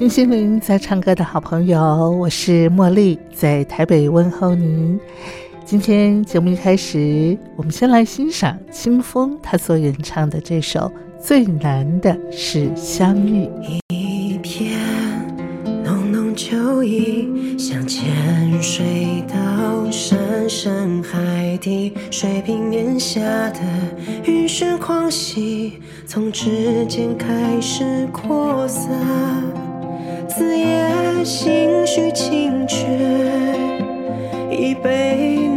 听心灵在唱歌的好朋友，我是茉莉，在台北问候您。今天节目一开始，我们先来欣赏清风他所演唱的这首《最难的是相遇》。一片浓浓秋意，像潜水到深深海底，水平面下的雨雪狂喜，从指尖开始扩散。子夜心绪清绝，一杯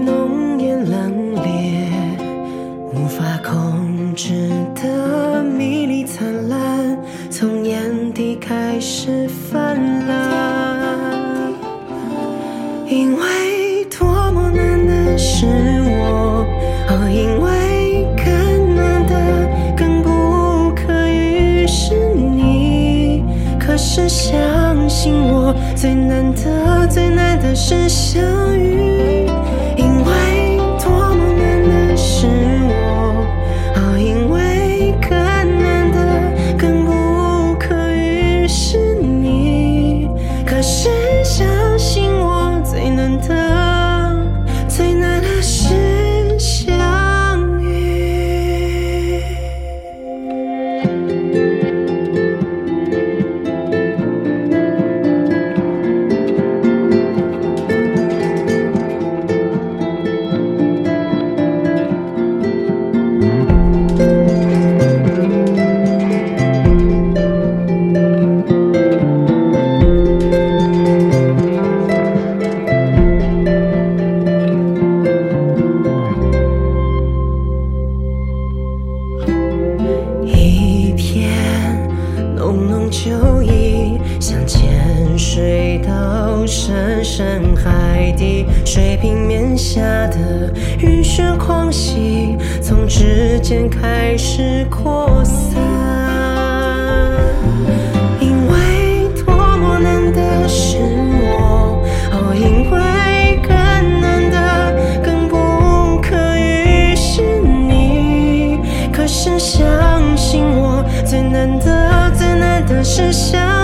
想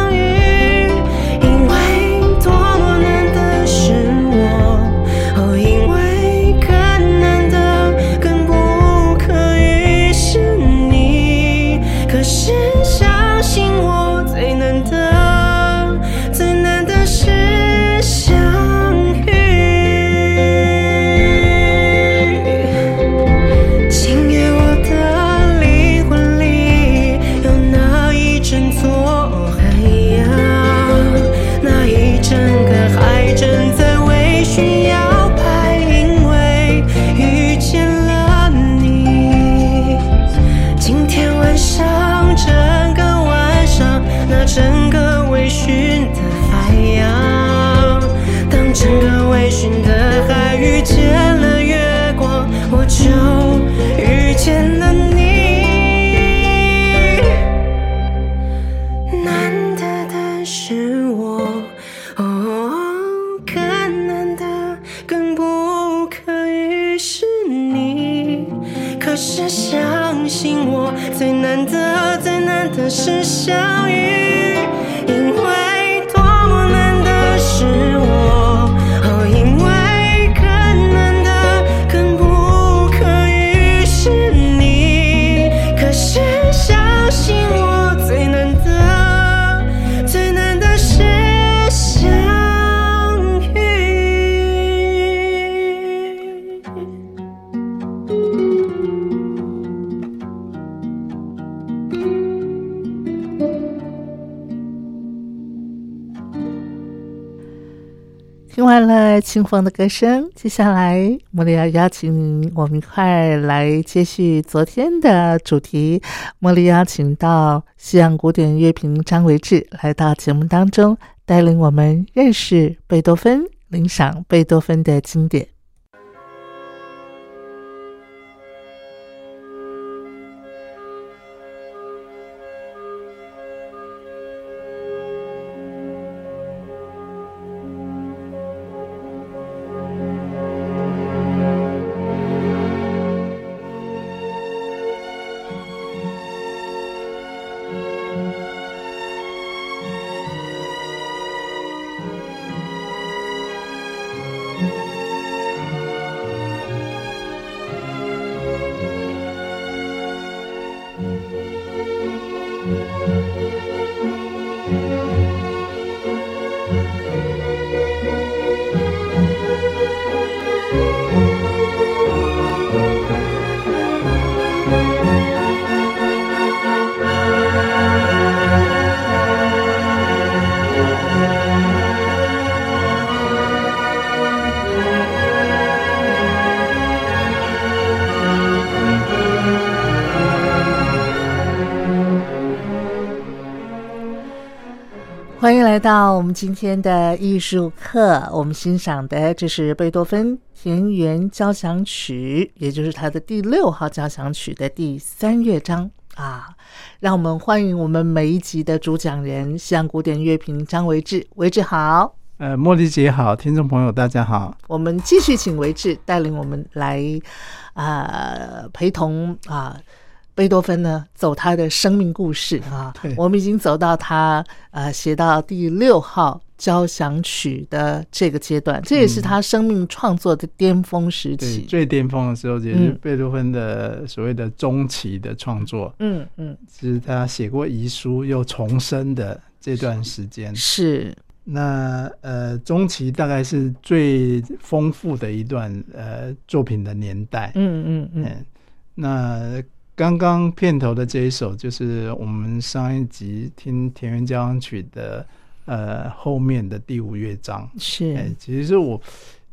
清风的歌声，接下来茉莉要邀请，我们一块来接续昨天的主题。茉莉邀请到西洋古典乐评张维志来到节目当中，带领我们认识贝多芬，领赏贝多芬的经典。我们今天的艺术课。我们欣赏的这是贝多芬田园交响曲，也就是他的第六号交响曲的第三乐章啊。让我们欢迎我们每一集的主讲人——西洋古典乐评张维志。维志好，呃，茉莉姐好，听众朋友大家好。我们继续请维志带领我们来啊，陪同啊。贝多芬呢，走他的生命故事啊，我们已经走到他呃写到第六号交响曲的这个阶段，这也是他生命创作的巅峰时期。最巅峰的时候，也是贝多芬的所谓的中期的创作。嗯嗯，是他写过遗书又重生的这段时间。是那呃，中期大概是最丰富的一段呃作品的年代。嗯嗯嗯，那。刚刚片头的这一首，就是我们上一集听田园交响曲的呃后面的第五乐章。是，其实是我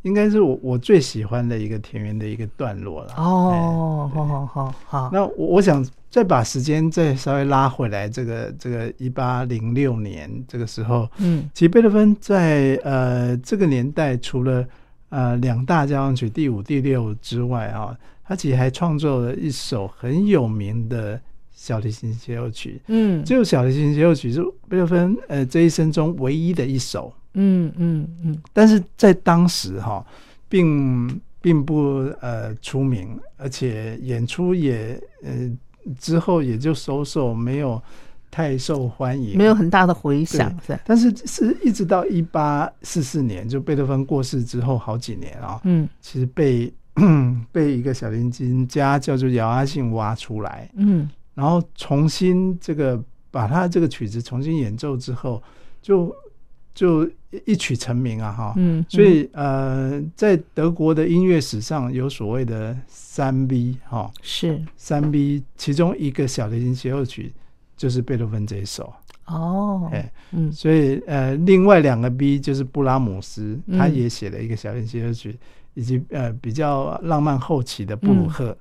应该是我我最喜欢的一个田园的一个段落了。哦，好好好好。那我我想再把时间再稍微拉回来，这个这个一八零六年这个时候，嗯，其实贝多芬在呃这个年代，除了呃两大交响曲第五、第六之外啊。他其实还创作了一首很有名的小提琴协奏曲，嗯，这首小提琴协奏曲是贝多芬呃这一生中唯一的一首，嗯嗯嗯，但是在当时哈，并并不呃出名，而且演出也呃之后也就收手，没有太受欢迎，没有很大的回响，但是是一直到一八四四年，就贝多芬过世之后好几年啊，嗯，其实被。被一个小提琴家叫做姚阿信挖出来，嗯，然后重新这个把他这个曲子重新演奏之后，就就一曲成名啊，哈，嗯，所以呃，在德国的音乐史上有所谓的三 B 哈，是。三 B，其中一个小提琴协奏曲就是贝多芬这一首。哦，哎，嗯，所以呃，另外两个 B 就是布拉姆斯，他也写了一个小提琴协奏曲。以及呃比较浪漫后期的布鲁赫，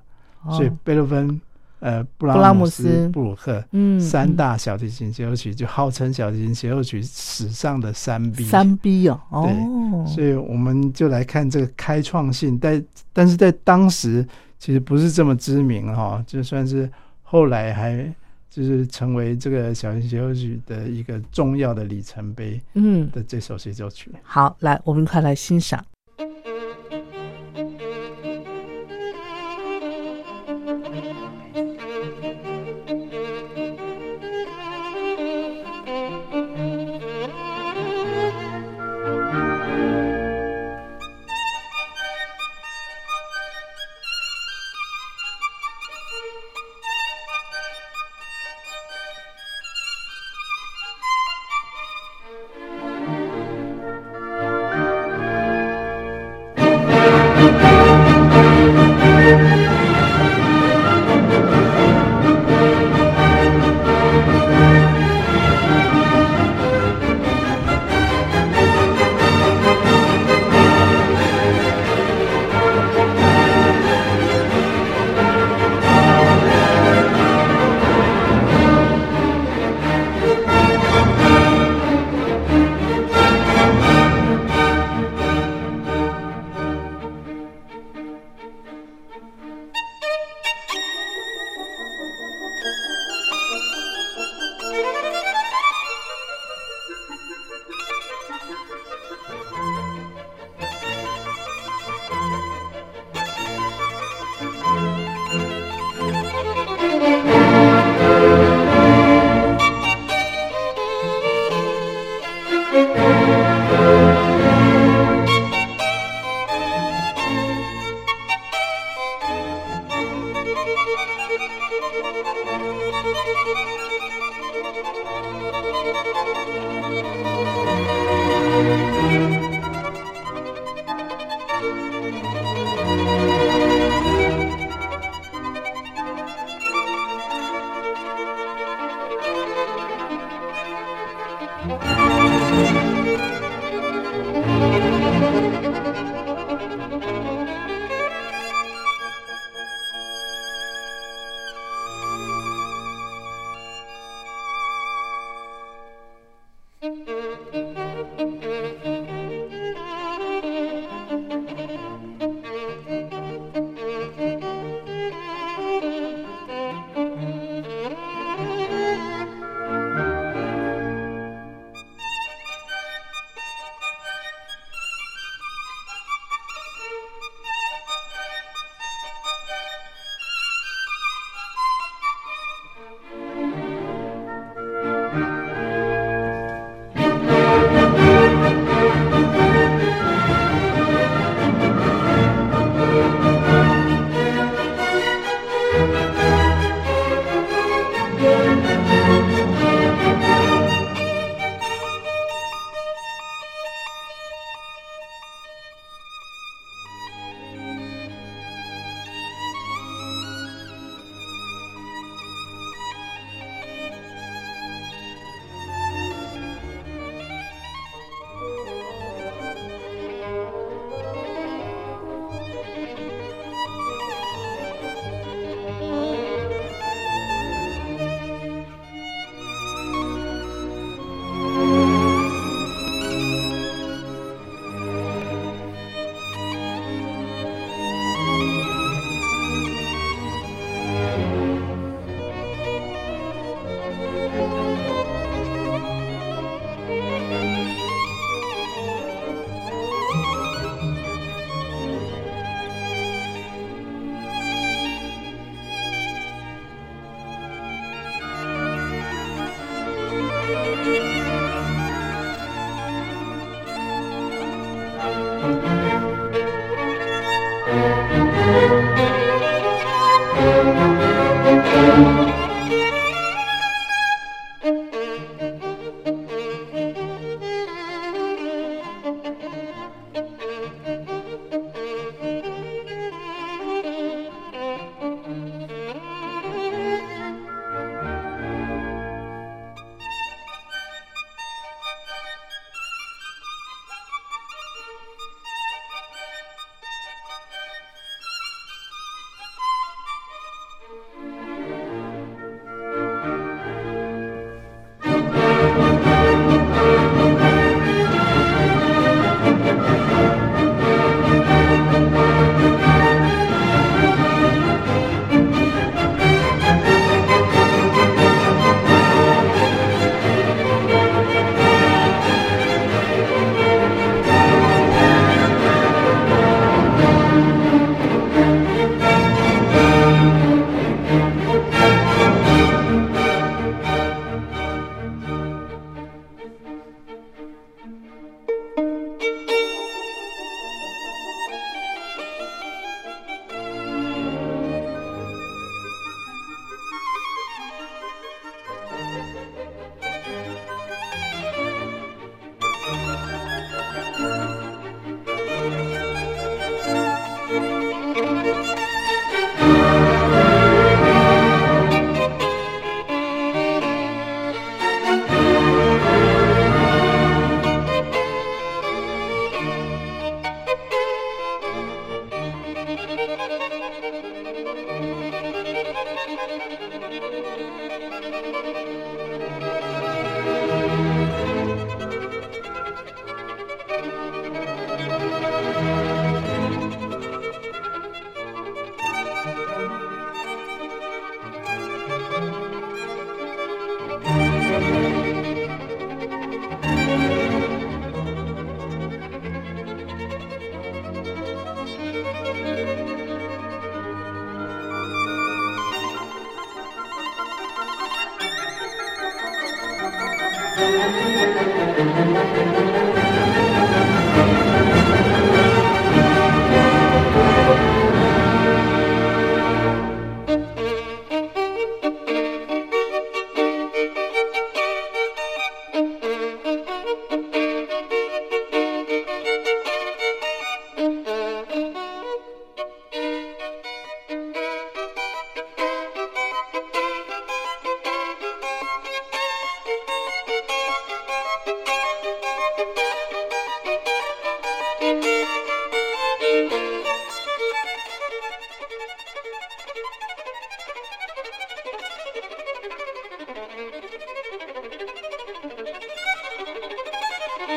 所以贝多芬、呃布拉姆斯、布鲁赫，嗯，三大小提琴协奏曲就号称小提琴协奏曲史上的三 B。三 B 哦，对，所以我们就来看这个开创性，但但是在当时其实不是这么知名哈，就算是后来还就是成为这个小提琴协奏曲的一个重要的里程碑，嗯。的这首协奏曲。好，来我们快来欣赏。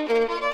好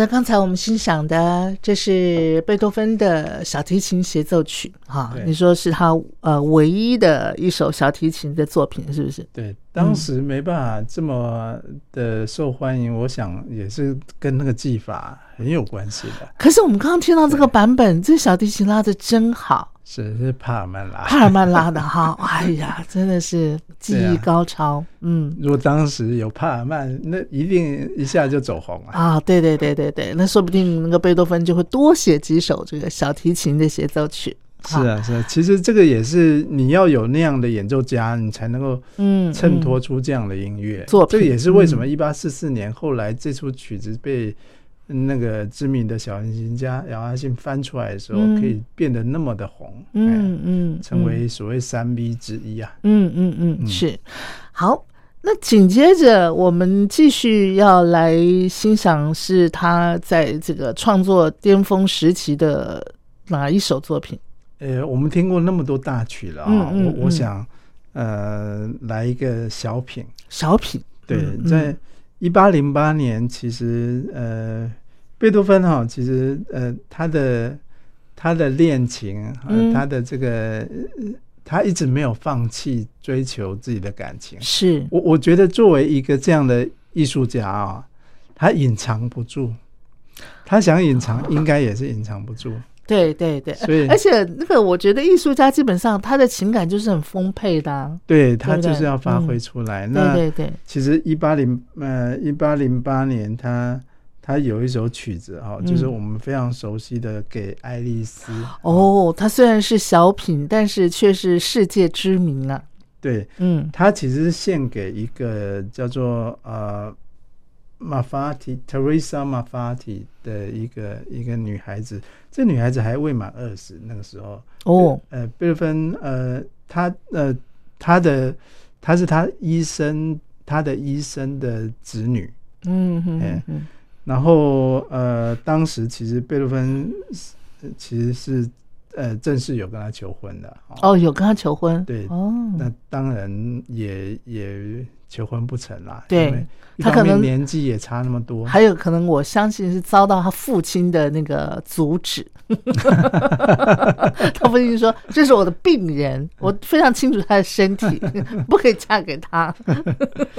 的，刚才我们欣赏的这是贝多芬的小提琴协奏曲，哈，你说是他呃唯一的一首小提琴的作品，是不是？对，当时没办法这么的受欢迎，我想也是跟那个技法很有关系的。可是我们刚刚听到这个版本，这小提琴拉的真好。是是帕尔曼拉，帕尔曼拉的哈，哎呀，真的是技艺高超，嗯。如果当时有帕尔曼，那一定一下就走红了啊！对对对对对，那说不定那个贝多芬就会多写几首这个小提琴的协奏曲。是啊是啊，其实这个也是你要有那样的演奏家，你才能够嗯衬托出这样的音乐。作这个也是为什么一八四四年后来这出曲子被。那个知名的小提琴家杨阿信翻出来的时候，可以变得那么的红，嗯嗯，成为所谓三 B 之一啊，嗯嗯嗯，是。好，那紧接着我们继续要来欣赏，是他在这个创作巅峰时期的哪一首作品？呃，我们听过那么多大曲了啊，我我想，呃，来一个小品，小品，对，在一八零八年，其实呃。贝多芬哈，其实呃，他的他的恋情，他的这个，他一直没有放弃追求自己的感情。是我我觉得作为一个这样的艺术家啊，他隐藏不住，他想隐藏，应该也是隐藏不住。对对对，所以而且那个，我觉得艺术家基本上他的情感就是很丰沛的。对他就是要发挥出来。那对对，其实一八零呃一八零八年他。他有一首曲子哈，就是我们非常熟悉的《给爱丽丝》。哦，它虽然是小品，但是却是世界知名啊。对，嗯，他其实是献给一个叫做呃马法提 Teresa 马法蒂的一个一个女孩子。这女孩子还未满二十，那个时候哦，呃，贝多芬呃，她呃，他的他是她医生，她的医生的子女。嗯嗯嗯。然后，呃，当时其实贝多芬其实是呃正式有跟他求婚的哦，有跟他求婚，对哦，那当然也也求婚不成啦，对，他可能年纪也差那么多，还有可能我相信是遭到他父亲的那个阻止，他父亲说：“这是我的病人，我非常清楚他的身体，不可以嫁给他。”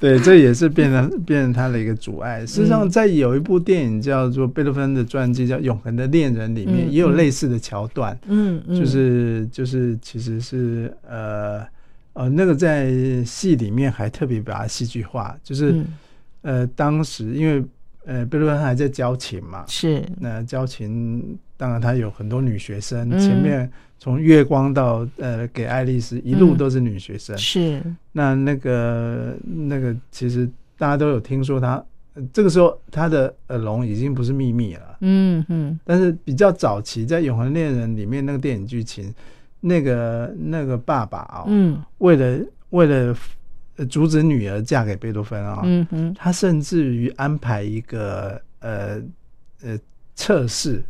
对，这也是变成变成他的一个阻碍。事实上，在有一部电影叫做贝多芬的传记叫《永恒的恋人》里面，也有类似的桥段。嗯，就是就是其实是呃呃，那个在戏里面还特别把它戏剧化，就是呃，当时因为。呃，贝多芬还在教琴嘛？是。那教琴，当然他有很多女学生。前面从月光到呃，给爱丽丝，一路都是女学生。是。那那个那个，其实大家都有听说他，这个时候他的耳聋已经不是秘密了。嗯嗯。但是比较早期，在《永恒恋人》里面那个电影剧情，那个那个爸爸啊，嗯，为了为了。阻止女儿嫁给贝多芬啊，嗯哼，他甚至于安排一个呃呃测试，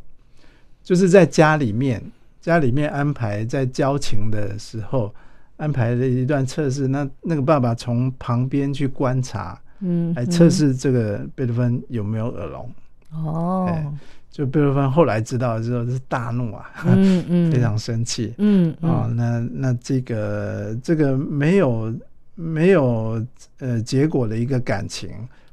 就是在家里面家里面安排在交情的时候安排了一段测试，那那个爸爸从旁边去观察，嗯，来测试这个贝多芬有没有耳聋。哦，就贝多芬后来知道之后是大怒啊，嗯嗯，非常生气，嗯啊，那那这个这个没有。没有呃结果的一个感情，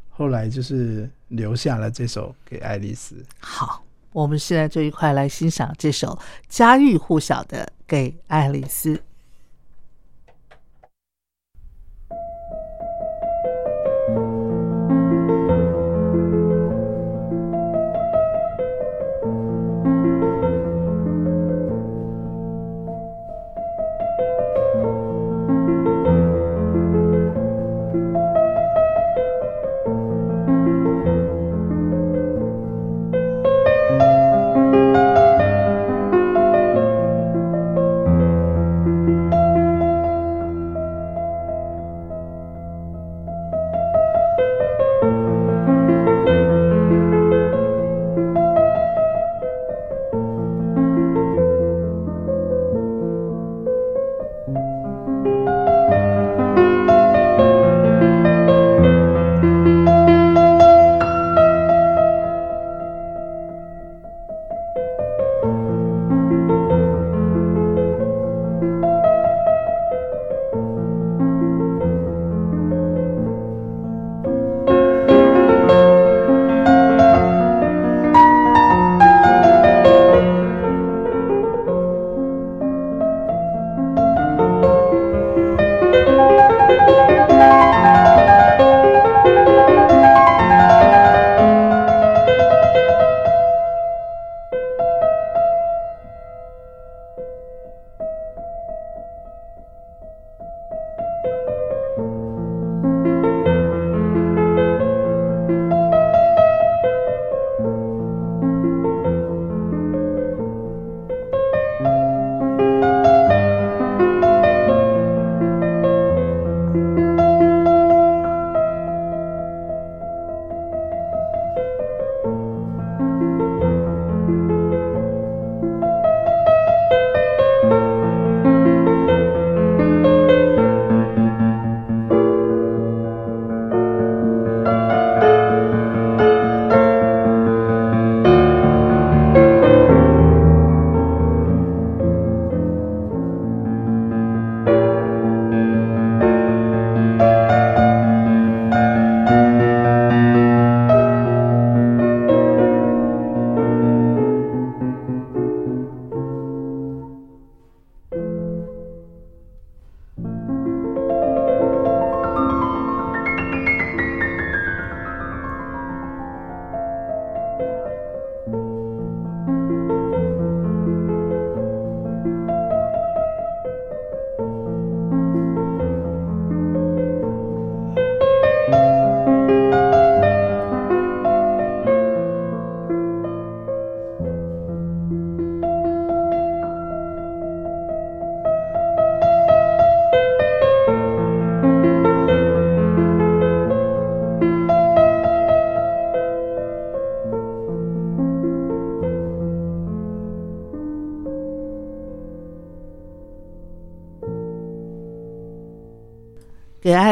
后来就是留下了这首给爱丽丝。好，我们现在就一块来欣赏这首家喻户晓的《给爱丽丝》。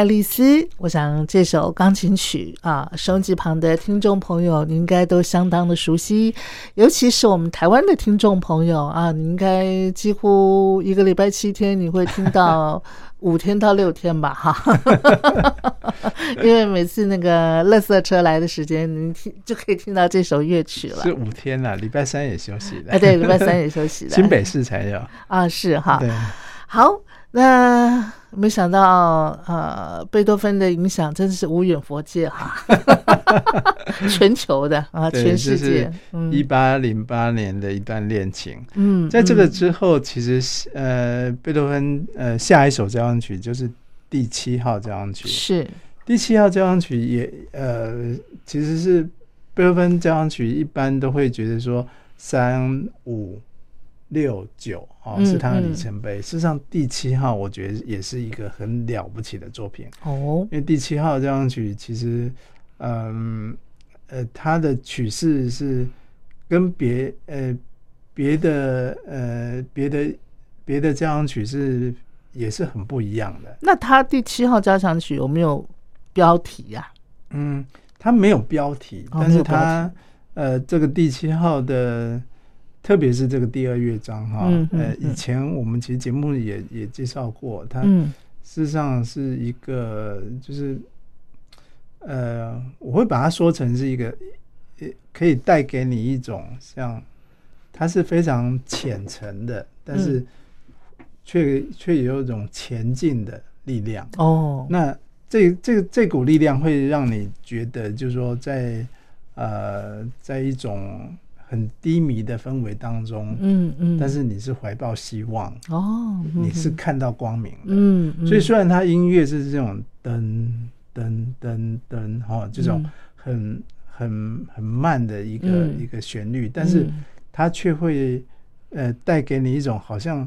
爱丽丝，我想这首钢琴曲啊，收音机旁的听众朋友，你应该都相当的熟悉，尤其是我们台湾的听众朋友啊，你应该几乎一个礼拜七天，你会听到五天到六天吧，哈，因为每次那个垃圾车来的时间，你听就可以听到这首乐曲了。是五天了，礼拜三也休息了。哎，对，礼拜三也休息了。新北市才有啊，是哈。对，好。那没想到，呃，贝多芬的影响真的是无远佛界哈，全球的啊，全世界。一八零八年的一段恋情，嗯，在这个之后，其实呃，贝多芬呃下一首交响曲就是第七号交响曲，是第七号交响曲也呃，其实是贝多芬交响曲一般都会觉得说三五。六九哦，是他的里程碑。事实上，第七号我觉得也是一个很了不起的作品哦。因为第七号交响曲其实，嗯呃，它的曲式是跟别呃别的呃别的别的交响曲是也是很不一样的。那它第七号交响曲有没有标题呀？嗯，它没有标题，但是它呃这个第七号的。特别是这个第二乐章哈，呃，以前我们其实节目也也介绍过，它事实上是一个，就是呃，我会把它说成是一个，可以带给你一种像，它是非常浅层的，但是却却有一种前进的力量哦。那这这这股力量会让你觉得，就是说，在呃，在一种。很低迷的氛围当中，嗯嗯，但是你是怀抱希望哦，你是看到光明的，嗯，所以虽然它音乐是这种噔噔噔噔哈，这种很很很慢的一个一个旋律，但是它却会呃带给你一种好像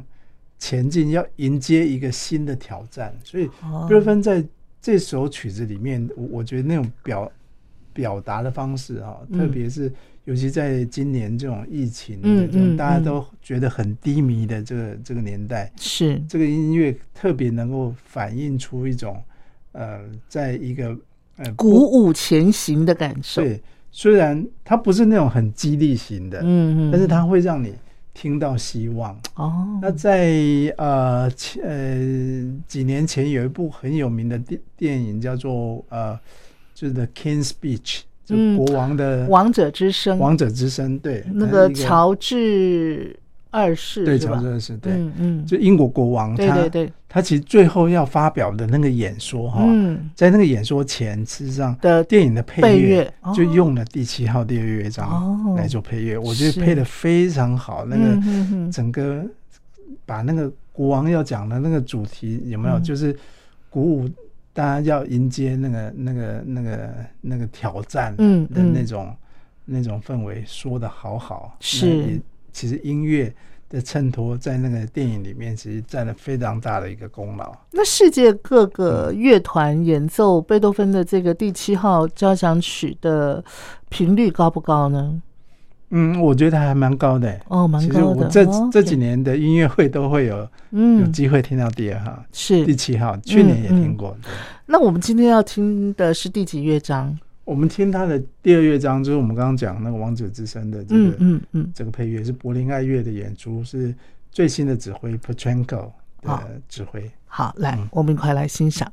前进要迎接一个新的挑战，所以贝多芬在这首曲子里面，我我觉得那种表表达的方式啊，特别是。尤其在今年这种疫情的这种大家都觉得很低迷的这个这个年代，是这个音乐特别能够反映出一种呃，在一个呃鼓舞前行的感受。对，虽然它不是那种很激励型的，嗯嗯，但是它会让你听到希望。哦，那在呃呃几年前有一部很有名的电电影叫做呃，就是《The King's Speech》。就国王的王者之声，王者之声，对，那个乔治二世，对，乔治二世，对，嗯嗯，就英国国王，对对对，他其实最后要发表的那个演说哈，在那个演说前，事实上的电影的配乐就用了第七号第二乐章来做配乐，我觉得配的非常好，那个整个把那个国王要讲的那个主题有没有，就是鼓舞。大家要迎接那个、那个、那个、那个挑战的那种、那种氛围，说的好好。是，其实音乐的衬托在那个电影里面，其实占了非常大的一个功劳。那世界各个乐团演奏贝多芬的这个第七号交响曲的频率高不高呢？嗯，我觉得还蛮高的哦，蛮高的。其实我这这几年的音乐会都会有，嗯，有机会听到第二号，是第七号，去年也听过。那我们今天要听的是第几乐章？我们听他的第二乐章，就是我们刚刚讲那个《王者之声》的这个，嗯嗯，这个配乐是柏林爱乐的演出，是最新的指挥 Petrenko 的指挥。好，来，我们一块来欣赏。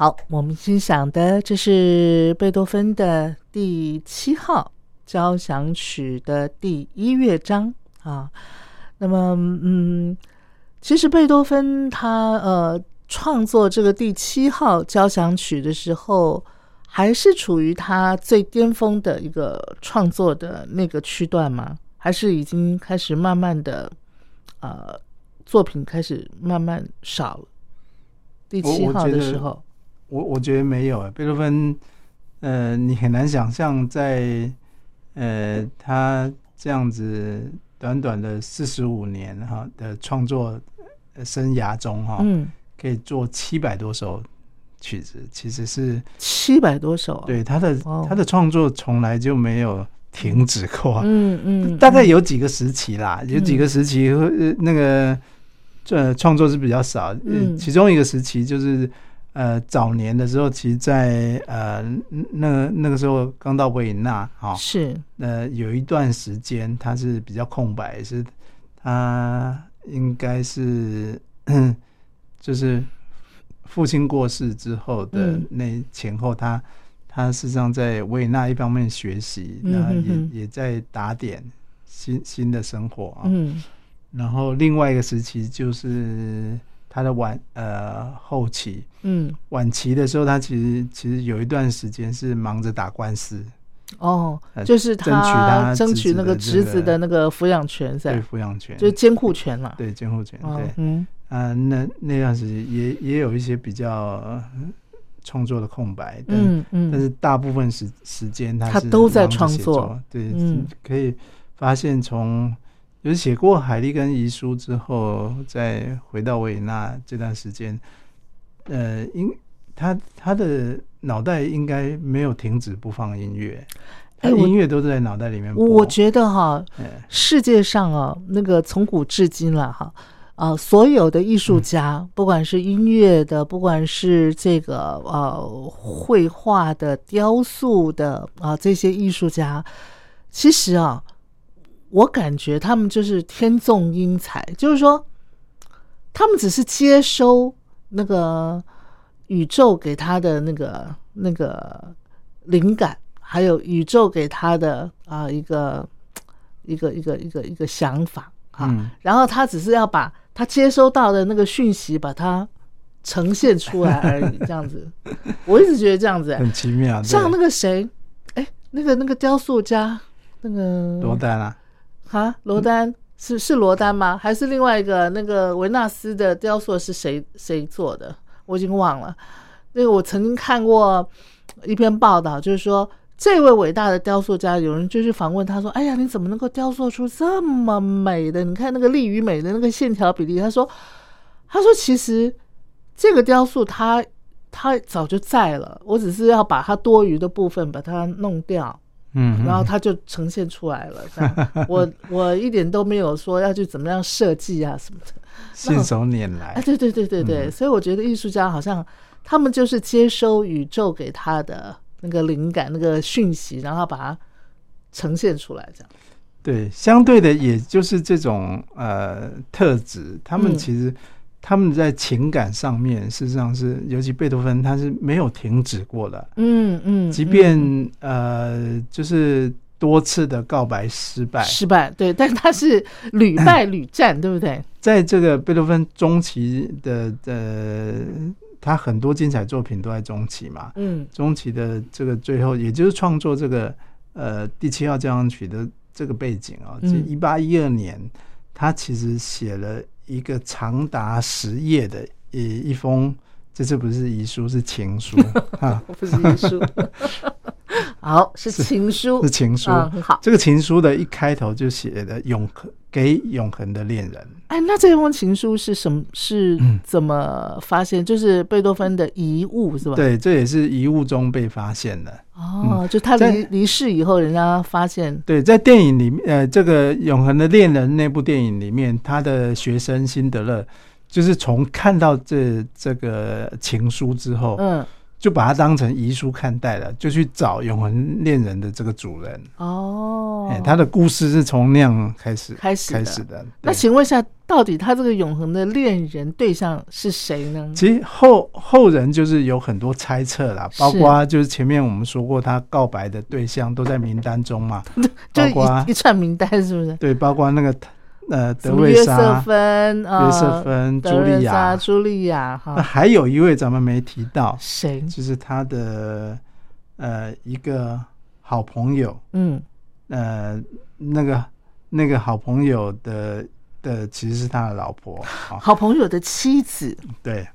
好，我们欣赏的这是贝多芬的第七号交响曲的第一乐章啊。那么，嗯，其实贝多芬他呃创作这个第七号交响曲的时候，还是处于他最巅峰的一个创作的那个区段吗？还是已经开始慢慢的呃作品开始慢慢少了？第七号的时候。我我觉得没有，贝多芬，呃，你很难想象在，呃，他这样子短短的四十五年哈的创作生涯中哈，嗯，可以做七百多首曲子，其实是七百多首，对他的他的创作从来就没有停止过，嗯嗯，大概有几个时期啦，有几个时期那个这创作是比较少，嗯，其中一个时期就是。呃，早年的时候，其实，在呃，那那个时候刚到维也纳，哈，是，呃，有一段时间他是比较空白，是，他应该是，就是父亲过世之后的那前后，他他事实上在维也纳一方面学习，那也也在打点新新的生活啊，嗯，然后另外一个时期就是。他的晚呃后期，嗯，晚期的时候，他其实其实有一段时间是忙着打官司，哦，就是争取他争取那个侄子的那个抚养权，对抚养权，就是监护权嘛，对监护权，对，嗯。啊，那那段时间也也有一些比较创作的空白，嗯嗯，但是大部分时时间他是都在创作，对，可以发现从。就是写过《海利根遗书》之后，再回到维也纳这段时间，呃，应他他的脑袋应该没有停止不放音乐，他音乐都是在脑袋里面。我觉得哈，世界上啊，那个从古至今了哈，啊，所有的艺术家，不管是音乐的，不管是这个呃绘画的、雕塑的啊，这些艺术家，其实啊。我感觉他们就是天纵英才，就是说，他们只是接收那个宇宙给他的那个那个灵感，还有宇宙给他的啊一个一个一个一个一个想法啊，然后他只是要把他接收到的那个讯息把它呈现出来而已，这样子。我一直觉得这样子很奇妙，像那个谁，哎，那个那个雕塑家，那个罗丹啊。哈，罗丹是是罗丹吗？还是另外一个那个维纳斯的雕塑是谁谁做的？我已经忘了。那个我曾经看过一篇报道，就是说这位伟大的雕塑家，有人就是访问他说：“哎呀，你怎么能够雕塑出这么美的？你看那个力与美的那个线条比例。”他说：“他说其实这个雕塑它它早就在了，我只是要把它多余的部分把它弄掉。”嗯，然后它就呈现出来了。这样，我我一点都没有说要去怎么样设计啊什么的，信手拈来。哎，对对对对对，所以我觉得艺术家好像他们就是接收宇宙给他的那个灵感、那个讯息，然后把它呈现出来，这样。对，相对的，也就是这种呃特质，他们其实。他们在情感上面，事实上是，尤其贝多芬，他是没有停止过的。嗯嗯，即便呃，就是多次的告白失败，失败对，但他是屡败屡战，对不对？在这个贝多芬中期的呃，他很多精彩作品都在中期嘛。嗯，中期的这个最后，也就是创作这个呃第七号交响曲的这个背景啊，就一八一二年，他其实写了。一个长达十页的一一封，这次不是遗书，是情书 啊，不是遗书，好是情书，是情书，很好。这个情书的一开头就写的“永恒给永恒的恋人”。哎，那这封情书是什么？是怎么发现？就是贝多芬的遗物是吧？对，这也是遗物中被发现的。哦，就他离离世以后，人家发现。对，在电影里面，呃，这个《永恒的恋人》那部电影里面，他的学生辛德勒就是从看到这这个情书之后，嗯，就把它当成遗书看待了，就去找永恒恋人的这个主人。哦，哎，他的故事是从那样开始开始开始的。那请问一下，到底他这个永恒的恋人对象是谁呢？其实后后人就是有很多猜测啦，包括就是前面我们说过，他告白的对象都在名单中嘛，包括一串名单是不是？对，包括那个。呃，德瑞莎、约瑟芬、约瑟芬、茱莉亚、茱莉亚，哈。那还有一位咱们没提到，谁？就是他的呃一个好朋友，嗯，呃，那个那个好朋友的的其实是他的老婆，好朋友的妻子。对，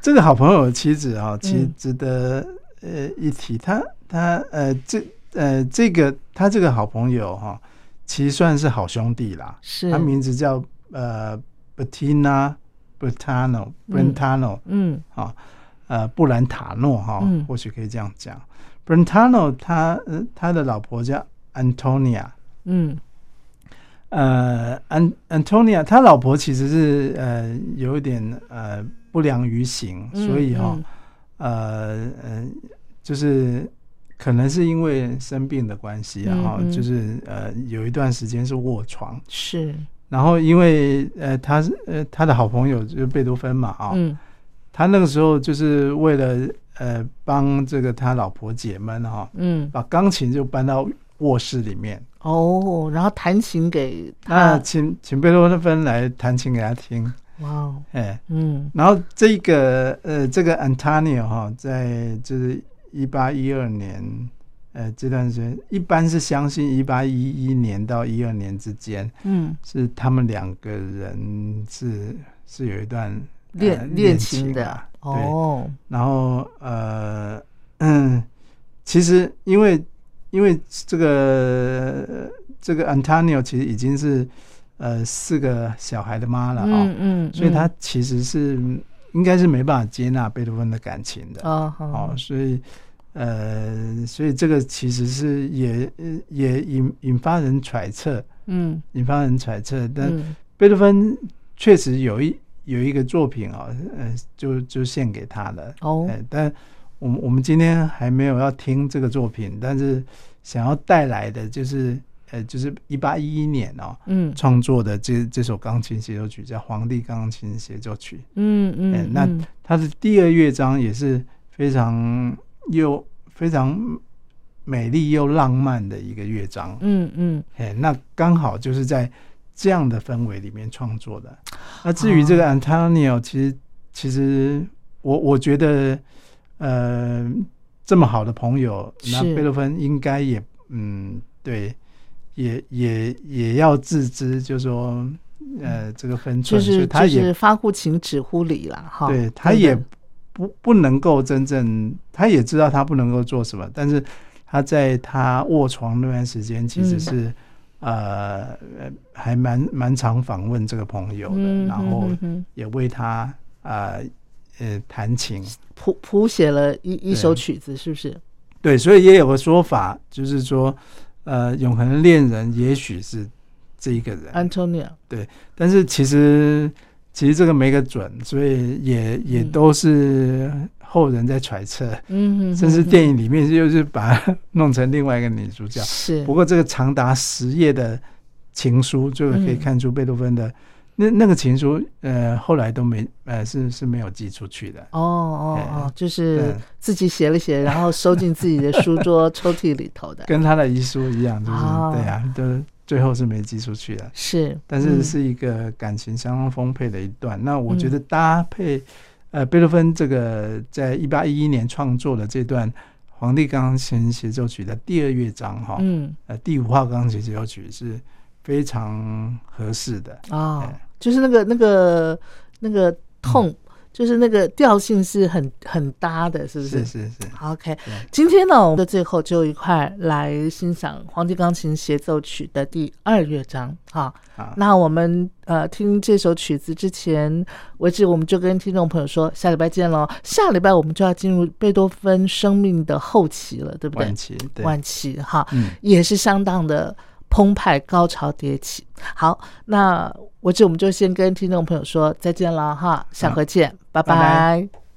这个好朋友的妻子啊，其实值得呃一提。他他呃这呃这个他这个好朋友哈。其实算是好兄弟啦，是。他名字叫呃，Bettina Brentano，Brentano，嗯，好，呃，布兰塔诺哈，或许可以这样讲，Brentano 他呃他的老婆叫 Antonia，嗯，呃，An Antonia 他老婆其实是呃有一点呃不良于行，所以哈，呃呃就是。可能是因为生病的关系啊，就是呃有一段时间是卧床，是。然后因为呃他是呃他的好朋友就是贝多芬嘛啊，他那个时候就是为了呃帮这个他老婆解闷哈，嗯，把钢琴就搬到卧室里面。哦，然后弹琴给那请请贝多芬来弹琴给他听，哇哦，哎。嗯，然后这个呃这个 Antonio 哈在就是。一八一二年，呃，这段时间一般是相信一八一一年到一二年之间，嗯，是他们两个人是是有一段恋恋情的哦。然后呃嗯，其实因为因为这个这个 Antonio 其实已经是呃四个小孩的妈了啊，嗯，所以他其实是。应该是没办法接纳贝多芬的感情的哦，哦，所以呃，所以这个其实是也也引引发人揣测，嗯，引发人揣测。但贝多芬确实有一有一个作品啊，呃，就就献给他了哦。但我们我们今天还没有要听这个作品，但是想要带来的就是。呃，就是一八一一年哦，嗯，创作的这这首钢琴协奏曲叫《皇帝钢琴协奏曲》，嗯嗯，那它的第二乐章也是非常又非常美丽又浪漫的一个乐章，嗯嗯，哎，那刚好就是在这样的氛围里面创作的。那至于这个 Antonio，其实其实我我觉得，呃，这么好的朋友，那贝多芬应该也嗯对。也也也要自知，就说，呃，这个分寸，就是他也发乎情，止乎礼了，哈。对他也不不能够真正，他也知道他不能够做什么，但是他在他卧床那段时间，其实是呃，还蛮蛮常访问这个朋友的，然后也为他啊呃弹琴谱谱写了一一首曲子，是不是？对，所以也有个说法，就是说。呃，永恒的恋人也许是这一个人，Antonia。对，但是其实其实这个没个准，所以也也都是后人在揣测。嗯，甚至电影里面就是把它弄成另外一个女主角。是，不过这个长达十页的情书，就可以看出贝多芬的。那那个情书，呃，后来都没，呃，是是没有寄出去的。哦哦哦，就是自己写了写，然后收进自己的书桌抽屉里头的。跟他的遗书一样，就是对呀，都最后是没寄出去的。是，但是是一个感情相当丰沛的一段。那我觉得搭配，呃，贝多芬这个在一八一一年创作的这段皇帝钢琴协奏曲的第二乐章，哈，嗯，呃，第五号钢琴协奏曲是非常合适的啊。就是那个那个那个痛，就是那个调性是很很搭的，是不是？是是是。OK，今天呢，我们的最后就一块来欣赏《皇帝钢琴协奏曲》的第二乐章。好，那我们呃听这首曲子之前为止，我们就跟听众朋友说，下礼拜见喽。下礼拜我们就要进入贝多芬生命的后期了，对不对？晚期，晚期哈，也是相当的。澎湃高潮迭起，好，那我这我们就先跟听众朋友说再见了哈，下回见，拜拜。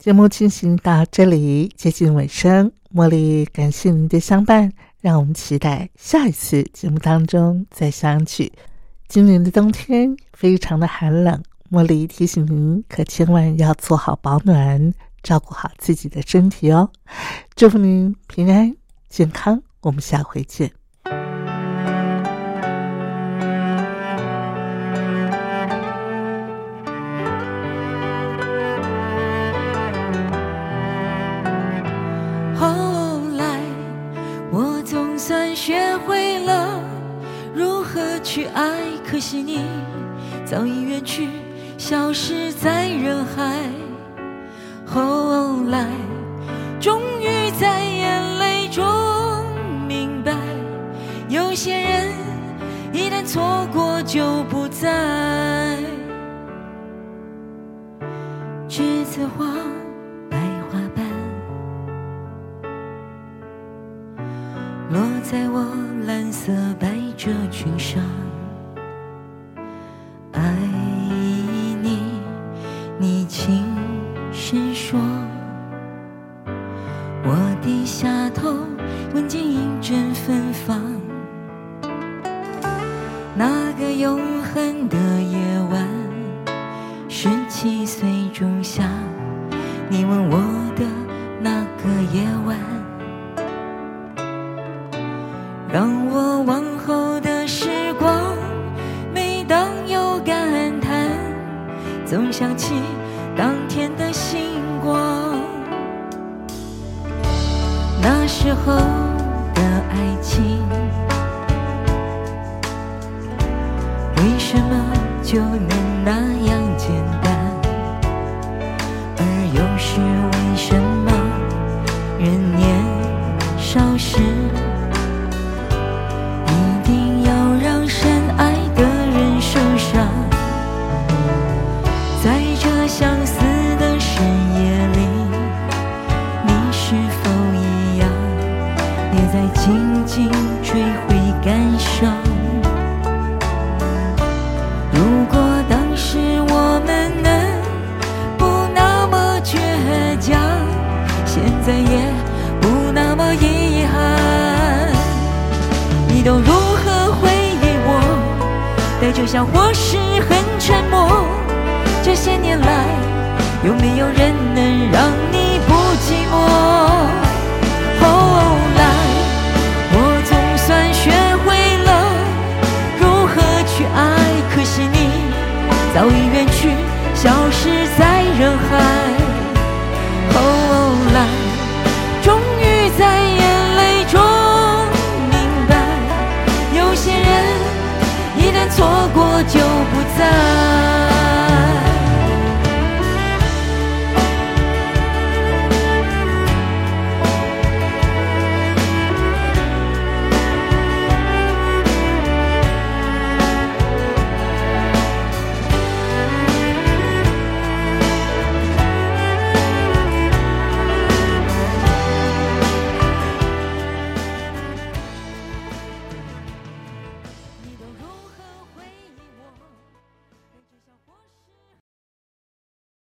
节目进行到这里接近尾声，茉莉感谢您的相伴，让我们期待下一次节目当中再相聚。今年的冬天非常的寒冷，茉莉提醒您可千万要做好保暖，照顾好自己的身体哦。祝福您平安健康，我们下回见。可惜你早已远去，消失在人海。后来，终于在眼泪中明白，有些人一旦错过就不再。栀子花，白花瓣，落在我蓝色百褶裙上。